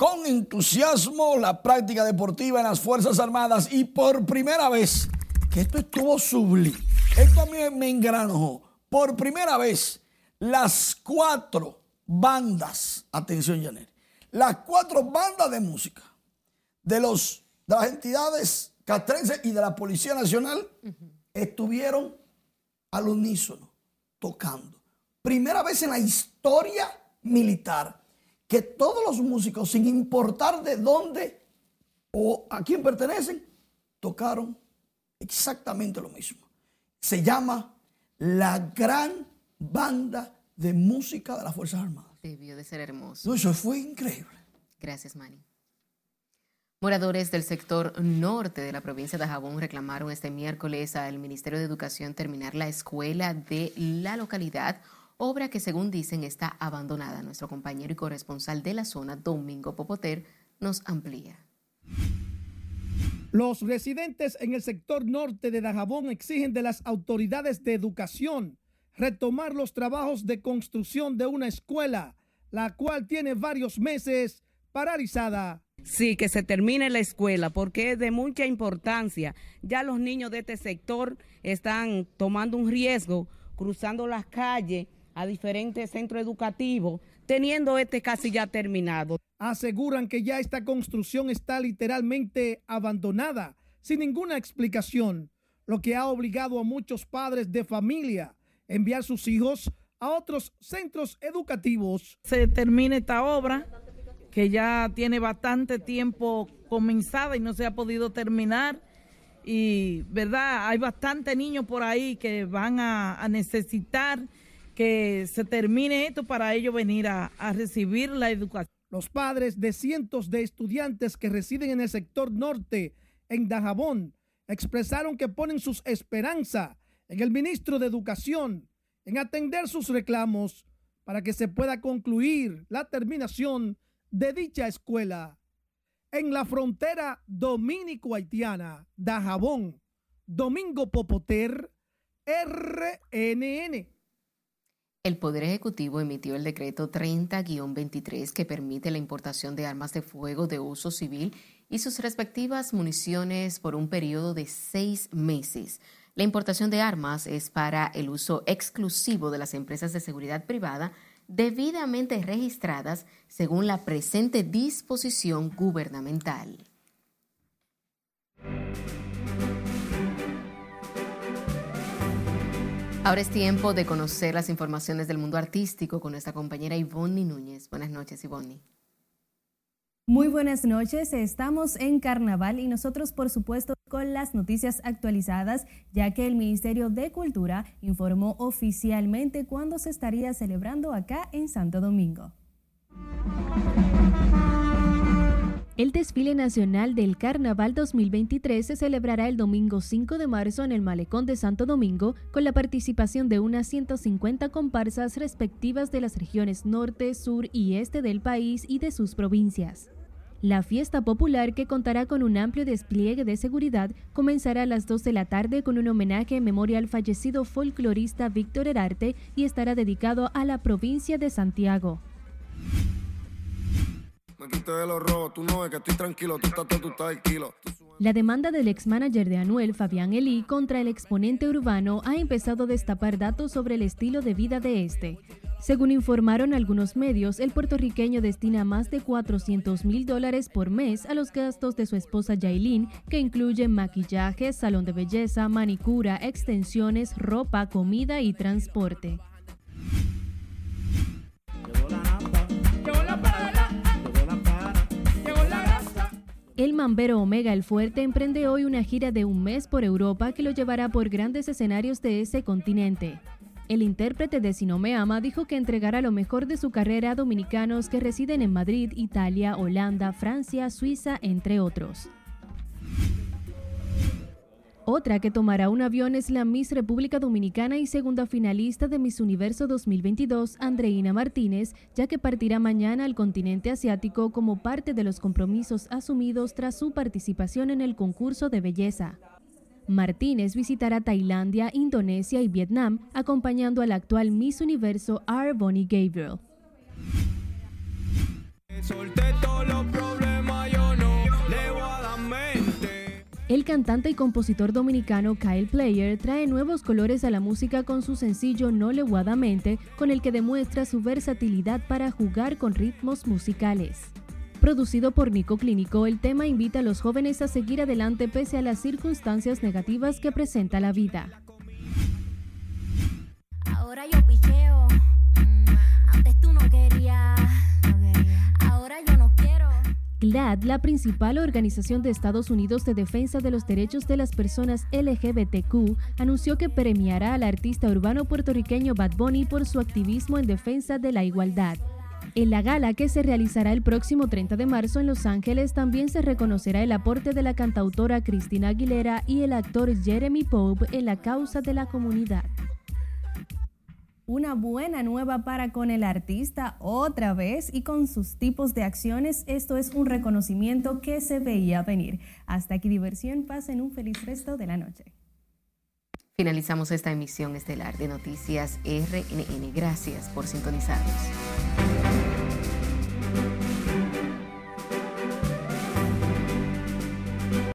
con entusiasmo la práctica deportiva en las Fuerzas Armadas y por primera vez, que esto estuvo sublime, esto a mí me engranó, por primera vez las cuatro bandas, atención Janet, las cuatro bandas de música de, los, de las entidades castrenses y de la Policía Nacional estuvieron al unísono, tocando. Primera vez en la historia militar que todos los músicos, sin importar de dónde o a quién pertenecen, tocaron exactamente lo mismo. Se llama la gran banda de música de las Fuerzas Armadas. Debió de ser hermoso. eso fue increíble. Gracias, Manny. Moradores del sector norte de la provincia de Jabón reclamaron este miércoles al Ministerio de Educación terminar la escuela de la localidad, obra que según dicen está abandonada. Nuestro compañero y corresponsal de la zona, Domingo Popoter, nos amplía. Los residentes en el sector norte de Dajabón exigen de las autoridades de educación retomar los trabajos de construcción de una escuela, la cual tiene varios meses paralizada. Sí, que se termine la escuela porque es de mucha importancia. Ya los niños de este sector están tomando un riesgo cruzando las calles a diferentes centros educativos, teniendo este casi ya terminado. Aseguran que ya esta construcción está literalmente abandonada, sin ninguna explicación, lo que ha obligado a muchos padres de familia a enviar sus hijos a otros centros educativos. Se termine esta obra que ya tiene bastante tiempo comenzada y no se ha podido terminar. Y, ¿verdad? Hay bastantes niños por ahí que van a, necesitar que se termine esto para ellos venir a, recibir la educación. Los padres de cientos de estudiantes que residen en el sector norte, en Dajabón, expresaron que ponen sus esperanzas en el ministro de Educación, en atender sus reclamos para que se pueda concluir la terminación de dicha escuela en la frontera dominico-haitiana, Dajabón, Domingo Popoter, RNN. El Poder Ejecutivo emitió el decreto 30-23 que permite la importación de armas de fuego de uso civil y sus respectivas municiones por un periodo de seis meses. La importación de armas es para el uso exclusivo de las empresas de seguridad privada debidamente registradas según la presente disposición gubernamental. Ahora es tiempo de conocer las informaciones del mundo artístico con nuestra compañera Ivonne Núñez. Buenas noches, Ivonne. Muy buenas noches, estamos en carnaval y nosotros por supuesto con las noticias actualizadas, ya que el Ministerio de Cultura informó oficialmente cuándo se estaría celebrando acá en Santo Domingo. El desfile nacional del Carnaval 2023 se celebrará el domingo 5 de marzo en el Malecón de Santo Domingo con la participación de unas 150 comparsas respectivas de las regiones norte, sur y este del país y de sus provincias. La fiesta popular, que contará con un amplio despliegue de seguridad, comenzará a las 2 de la tarde con un homenaje en memoria al fallecido folclorista Víctor Herarte y estará dedicado a la provincia de Santiago. La demanda del ex manager de Anuel, Fabián Elí, contra el exponente urbano ha empezado a destapar datos sobre el estilo de vida de este. Según informaron algunos medios, el puertorriqueño destina más de 400 mil dólares por mes a los gastos de su esposa Yailin, que incluyen maquillaje, salón de belleza, manicura, extensiones, ropa, comida y transporte. El mambero Omega El Fuerte emprende hoy una gira de un mes por Europa que lo llevará por grandes escenarios de ese continente. El intérprete de Si no me ama dijo que entregará lo mejor de su carrera a dominicanos que residen en Madrid, Italia, Holanda, Francia, Suiza, entre otros. Otra que tomará un avión es la Miss República Dominicana y segunda finalista de Miss Universo 2022, Andreina Martínez, ya que partirá mañana al continente asiático como parte de los compromisos asumidos tras su participación en el concurso de belleza. Martínez visitará Tailandia, Indonesia y Vietnam, acompañando al actual Miss Universo R. Bonnie Gabriel. El cantante y compositor dominicano Kyle Player trae nuevos colores a la música con su sencillo No Leguadamente, con el que demuestra su versatilidad para jugar con ritmos musicales. Producido por Nico Clínico, el tema invita a los jóvenes a seguir adelante pese a las circunstancias negativas que presenta la vida. Ahora yo GLAD, la principal organización de Estados Unidos de defensa de los derechos de las personas LGBTQ, anunció que premiará al artista urbano puertorriqueño Bad Bunny por su activismo en defensa de la igualdad. En la gala que se realizará el próximo 30 de marzo en Los Ángeles también se reconocerá el aporte de la cantautora Cristina Aguilera y el actor Jeremy Pope en la causa de la comunidad. Una buena nueva para con el artista otra vez y con sus tipos de acciones. Esto es un reconocimiento que se veía venir. Hasta aquí diversión. Pasen un feliz resto de la noche. Finalizamos esta emisión estelar de Noticias RNN. Gracias por sintonizarnos.